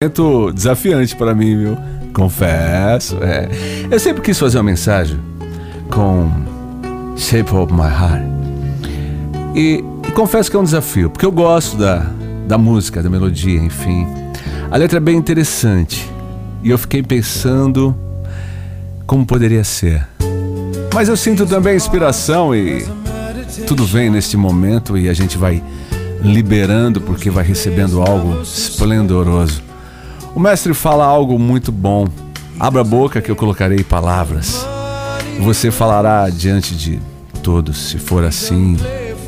momento desafiante para mim, viu? Confesso. É. Eu sempre quis fazer uma mensagem com Shape of My Heart. E, e, confesso que é um desafio, porque eu gosto da, da música, da melodia, enfim. A letra é bem interessante. E eu fiquei pensando como poderia ser. Mas eu sinto também inspiração e tudo vem neste momento e a gente vai liberando porque vai recebendo algo esplendoroso. O mestre fala algo muito bom. Abra a boca que eu colocarei palavras. Você falará diante de todos. Se for assim,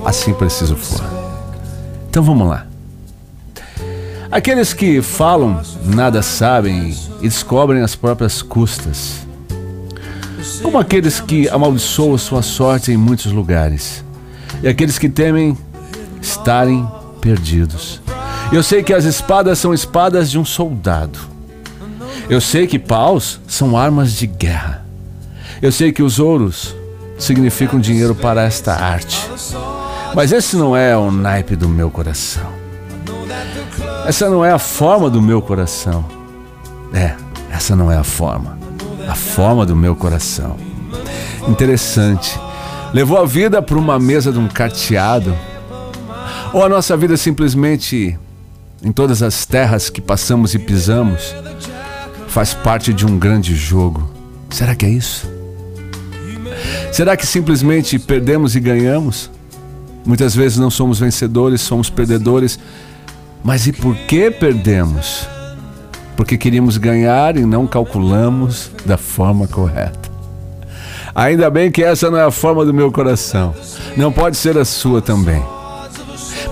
assim preciso for. Então vamos lá. Aqueles que falam nada sabem e descobrem as próprias custas. Como aqueles que amaldiçoam sua sorte em muitos lugares. E aqueles que temem estarem perdidos. Eu sei que as espadas são espadas de um soldado. Eu sei que paus são armas de guerra. Eu sei que os ouros significam dinheiro para esta arte. Mas esse não é o naipe do meu coração. Essa não é a forma do meu coração. É, essa não é a forma. A forma do meu coração. Interessante. Levou a vida para uma mesa de um carteado. Ou a nossa vida simplesmente em todas as terras que passamos e pisamos, faz parte de um grande jogo. Será que é isso? Será que simplesmente perdemos e ganhamos? Muitas vezes não somos vencedores, somos perdedores. Mas e por que perdemos? Porque queríamos ganhar e não calculamos da forma correta. Ainda bem que essa não é a forma do meu coração. Não pode ser a sua também.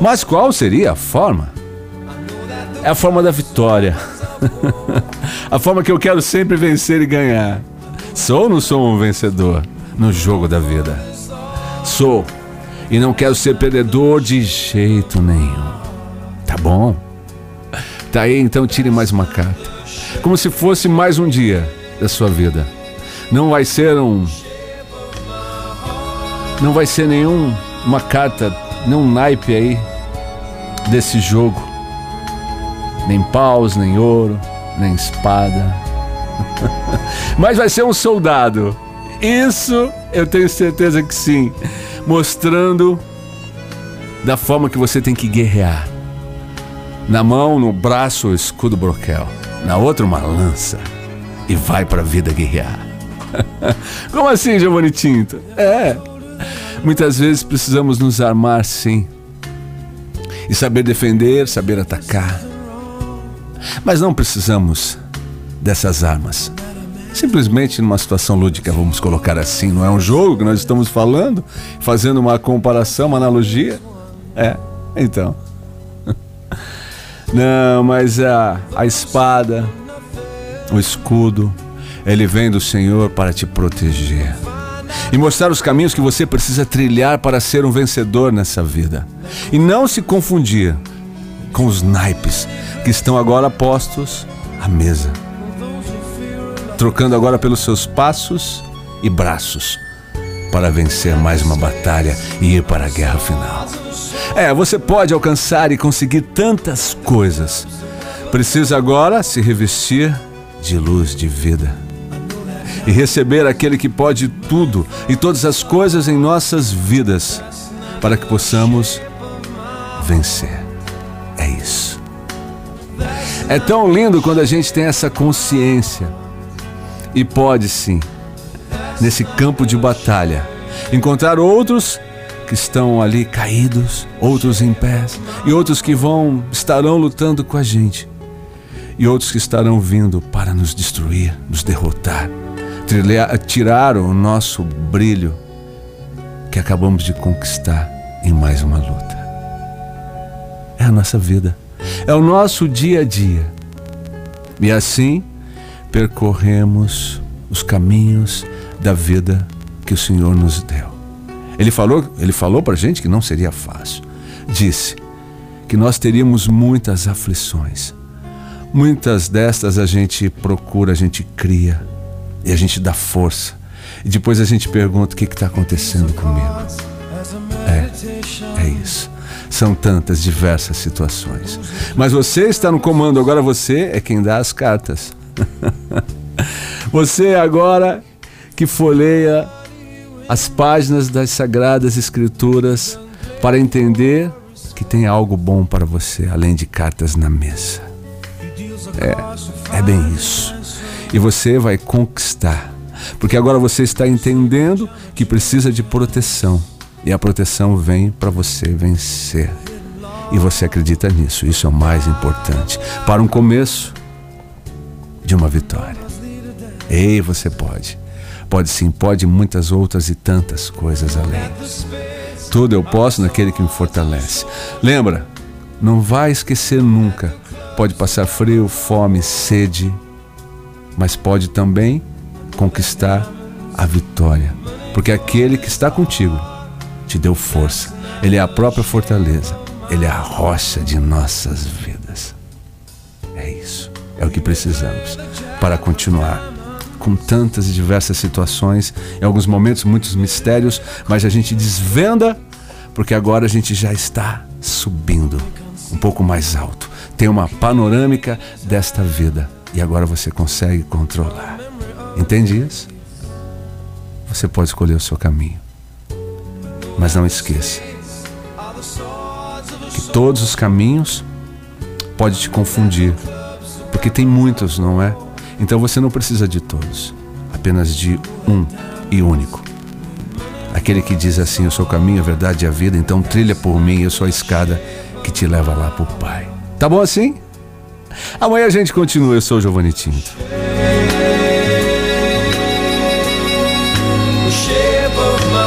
Mas qual seria a forma? É a forma da vitória. a forma que eu quero sempre vencer e ganhar. Sou ou não sou um vencedor no jogo da vida? Sou. E não quero ser perdedor de jeito nenhum. Tá bom? Tá aí, então tire mais uma carta. Como se fosse mais um dia da sua vida. Não vai ser um. Não vai ser nenhum. Uma carta, nenhum naipe aí desse jogo nem paus, nem ouro, nem espada. Mas vai ser um soldado. Isso eu tenho certeza que sim. Mostrando da forma que você tem que guerrear. Na mão, no braço, o escudo broquel. Na outra, uma lança. E vai para a vida guerrear. Como assim, Giovanni Tinto? É. Muitas vezes precisamos nos armar, sim. E saber defender, saber atacar. Mas não precisamos dessas armas. Simplesmente numa situação lúdica, vamos colocar assim, não é um jogo que nós estamos falando, fazendo uma comparação, uma analogia? É, então. Não, mas a, a espada, o escudo, ele vem do Senhor para te proteger e mostrar os caminhos que você precisa trilhar para ser um vencedor nessa vida. E não se confundir com os naipes que estão agora postos à mesa, trocando agora pelos seus passos e braços para vencer mais uma batalha e ir para a guerra final. É, você pode alcançar e conseguir tantas coisas. Precisa agora se revestir de luz de vida e receber aquele que pode tudo e todas as coisas em nossas vidas para que possamos vencer. É tão lindo quando a gente tem essa consciência. E pode sim, nesse campo de batalha, encontrar outros que estão ali caídos, outros em pés, e outros que vão estarão lutando com a gente. E outros que estarão vindo para nos destruir, nos derrotar, trilhar, tirar o nosso brilho que acabamos de conquistar em mais uma luta. É a nossa vida é o nosso dia a dia. E assim percorremos os caminhos da vida que o Senhor nos deu. Ele falou, ele falou para a gente que não seria fácil. Disse que nós teríamos muitas aflições. Muitas destas a gente procura, a gente cria e a gente dá força. E depois a gente pergunta o que está acontecendo comigo. É, é. São tantas diversas situações. Mas você está no comando, agora você é quem dá as cartas. você agora que folheia as páginas das Sagradas Escrituras para entender que tem algo bom para você, além de cartas na mesa. É, é bem isso. E você vai conquistar, porque agora você está entendendo que precisa de proteção e a proteção vem para você vencer. E você acredita nisso, isso é o mais importante para um começo de uma vitória. Ei, você pode. Pode sim, pode muitas outras e tantas coisas além. Tudo eu posso naquele que me fortalece. Lembra, não vai esquecer nunca. Pode passar frio, fome, sede, mas pode também conquistar a vitória, porque aquele que está contigo te deu força. Ele é a própria fortaleza. Ele é a rocha de nossas vidas. É isso. É o que precisamos para continuar com tantas e diversas situações, em alguns momentos muitos mistérios, mas a gente desvenda porque agora a gente já está subindo um pouco mais alto. Tem uma panorâmica desta vida e agora você consegue controlar. Entende isso? Você pode escolher o seu caminho. Mas não esqueça que todos os caminhos podem te confundir, porque tem muitos, não é? Então você não precisa de todos, apenas de um e único. Aquele que diz assim: Eu sou o caminho, a verdade e a vida, então trilha por mim, eu sou a escada que te leva lá para o Pai. Tá bom assim? Amanhã a gente continua. Eu sou o Giovanni Tinto.